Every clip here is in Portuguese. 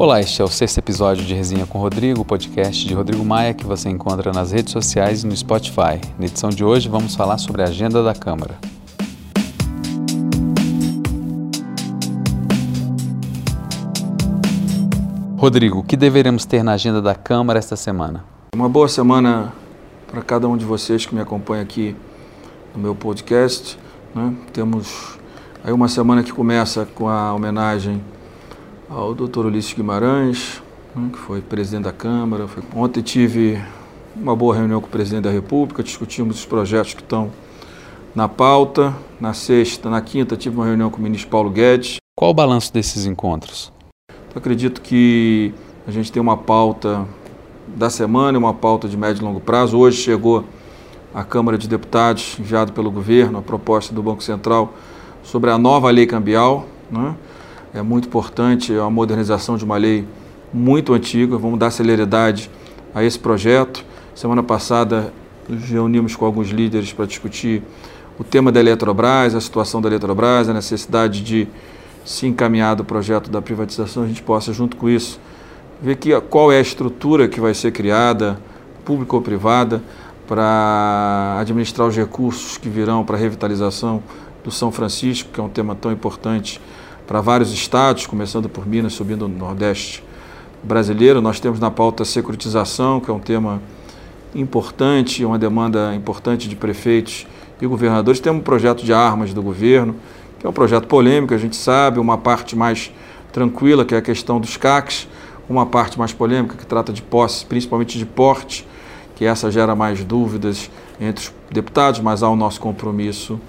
Olá, este é o sexto episódio de Resenha com Rodrigo, podcast de Rodrigo Maia que você encontra nas redes sociais e no Spotify. Na edição de hoje vamos falar sobre a agenda da Câmara. Rodrigo, o que deveremos ter na agenda da Câmara esta semana? Uma boa semana para cada um de vocês que me acompanha aqui no meu podcast. Né? Temos aí uma semana que começa com a homenagem ao Dr. Ulisses Guimarães, né, que foi presidente da Câmara. Ontem tive uma boa reunião com o presidente da República, discutimos os projetos que estão na pauta. Na sexta, na quinta, tive uma reunião com o ministro Paulo Guedes. Qual o balanço desses encontros? Eu acredito que a gente tem uma pauta da semana uma pauta de médio e longo prazo. Hoje chegou à Câmara de Deputados, enviado pelo governo, a proposta do Banco Central sobre a nova lei cambial. Né? É muito importante a modernização de uma lei muito antiga. Vamos dar celeridade a esse projeto. Semana passada nos reunimos com alguns líderes para discutir o tema da Eletrobras, a situação da Eletrobras, a necessidade de se encaminhar do projeto da privatização, a gente possa, junto com isso, ver que, qual é a estrutura que vai ser criada, pública ou privada, para administrar os recursos que virão para a revitalização do São Francisco, que é um tema tão importante para vários estados, começando por Minas, subindo no Nordeste brasileiro. Nós temos na pauta a securitização, que é um tema importante, uma demanda importante de prefeitos e governadores. Temos um projeto de armas do governo, que é um projeto polêmico, a gente sabe, uma parte mais tranquila, que é a questão dos CACs, uma parte mais polêmica, que trata de posse, principalmente de porte, que essa gera mais dúvidas entre os deputados, mas há o nosso compromisso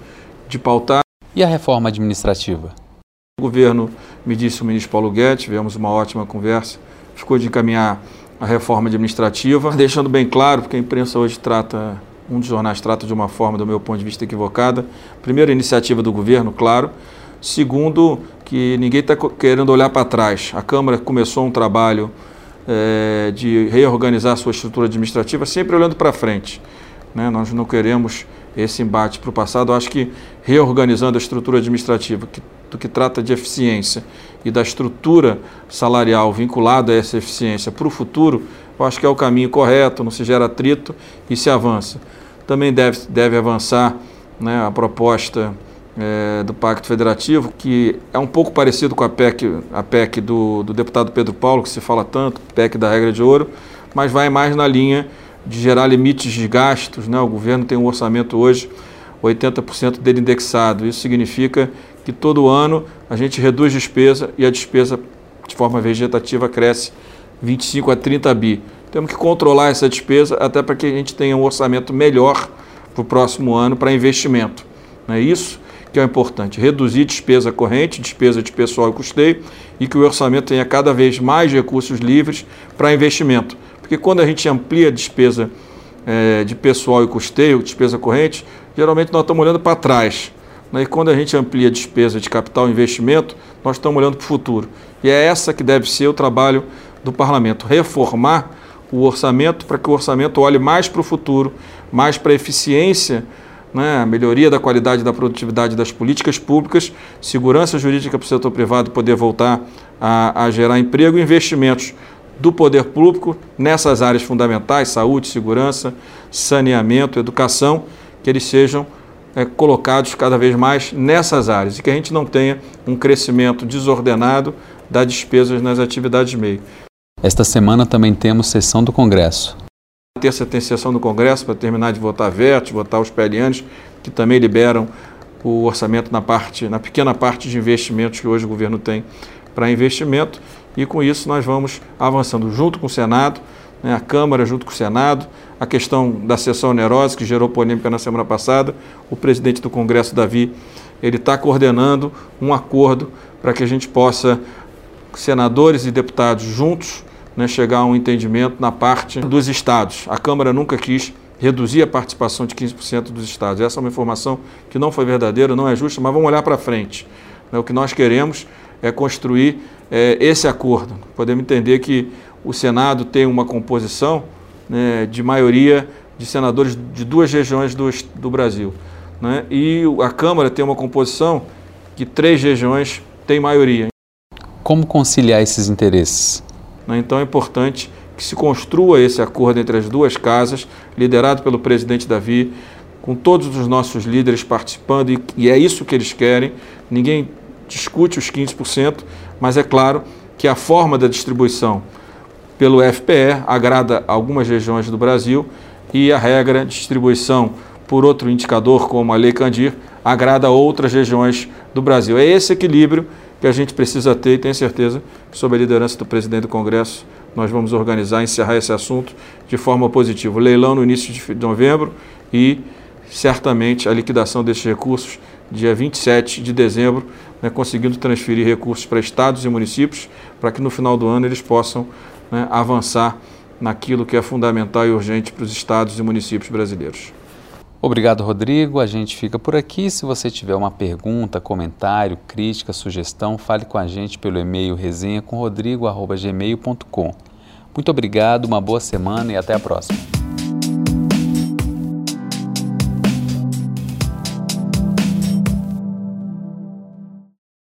de pautar. E a reforma administrativa? O governo me disse o ministro Paulo Guedes, tivemos uma ótima conversa, ficou de encaminhar a reforma administrativa, deixando bem claro, porque a imprensa hoje trata, um dos jornais trata de uma forma, do meu ponto de vista, equivocada. Primeiro, iniciativa do governo, claro. Segundo, que ninguém está querendo olhar para trás. A Câmara começou um trabalho é, de reorganizar sua estrutura administrativa, sempre olhando para frente. Né? Nós não queremos esse embate para o passado. Eu acho que reorganizando a estrutura administrativa, que do que trata de eficiência e da estrutura salarial vinculada a essa eficiência para o futuro, eu acho que é o caminho correto, não se gera atrito e se avança. Também deve, deve avançar né, a proposta é, do Pacto Federativo, que é um pouco parecido com a PEC, a PEC do, do deputado Pedro Paulo, que se fala tanto, PEC da regra de ouro, mas vai mais na linha de gerar limites de gastos. Né? O governo tem um orçamento hoje 80% dele indexado. Isso significa que todo ano a gente reduz despesa e a despesa de forma vegetativa cresce 25 a 30 bi. Temos que controlar essa despesa até para que a gente tenha um orçamento melhor para o próximo ano para investimento. É isso que é importante, reduzir despesa corrente, despesa de pessoal e custeio e que o orçamento tenha cada vez mais recursos livres para investimento. Porque quando a gente amplia a despesa é, de pessoal e custeio, despesa corrente, geralmente nós estamos olhando para trás. Né? E quando a gente amplia a despesa de capital e investimento, nós estamos olhando para o futuro. E é essa que deve ser o trabalho do parlamento: reformar o orçamento para que o orçamento olhe mais para o futuro, mais para a eficiência, né? melhoria da qualidade da produtividade das políticas públicas, segurança jurídica para o setor privado poder voltar a, a gerar emprego e investimentos do poder público nessas áreas fundamentais, saúde, segurança, saneamento, educação, que eles sejam é, colocados cada vez mais nessas áreas e que a gente não tenha um crescimento desordenado das despesas nas atividades meio. Esta semana também temos sessão do Congresso. Na terça tem sessão do Congresso para terminar de votar VET, votar os PLNs, que também liberam o orçamento na parte, na pequena parte de investimentos que hoje o governo tem para investimento e com isso nós vamos avançando junto com o Senado, né, a Câmara junto com o Senado, a questão da sessão onerosa que gerou polêmica na semana passada, o presidente do Congresso, Davi, ele está coordenando um acordo para que a gente possa, senadores e deputados juntos, né, chegar a um entendimento na parte dos estados. A Câmara nunca quis reduzir a participação de 15% dos estados. Essa é uma informação que não foi verdadeira, não é justa, mas vamos olhar para frente. Né, o que nós queremos é construir é, esse acordo. Podemos entender que o Senado tem uma composição né, de maioria de senadores de duas regiões do, do Brasil. Né, e a Câmara tem uma composição que três regiões têm maioria. Como conciliar esses interesses? Né, então é importante que se construa esse acordo entre as duas casas, liderado pelo presidente Davi, com todos os nossos líderes participando, e, e é isso que eles querem. Ninguém discute os 15%, mas é claro que a forma da distribuição pelo FPE agrada algumas regiões do Brasil e a regra de distribuição por outro indicador, como a Lei Candir, agrada outras regiões do Brasil. É esse equilíbrio que a gente precisa ter e tenho certeza que, sob a liderança do presidente do Congresso, nós vamos organizar e encerrar esse assunto de forma positiva. Leilão no início de novembro e certamente a liquidação desses recursos dia 27 de dezembro, né, conseguindo transferir recursos para estados e municípios, para que no final do ano eles possam né, avançar naquilo que é fundamental e urgente para os estados e municípios brasileiros. Obrigado, Rodrigo. A gente fica por aqui. Se você tiver uma pergunta, comentário, crítica, sugestão, fale com a gente pelo e-mail resenha com rodrigo@gmail.com. Muito obrigado, uma boa semana e até a próxima.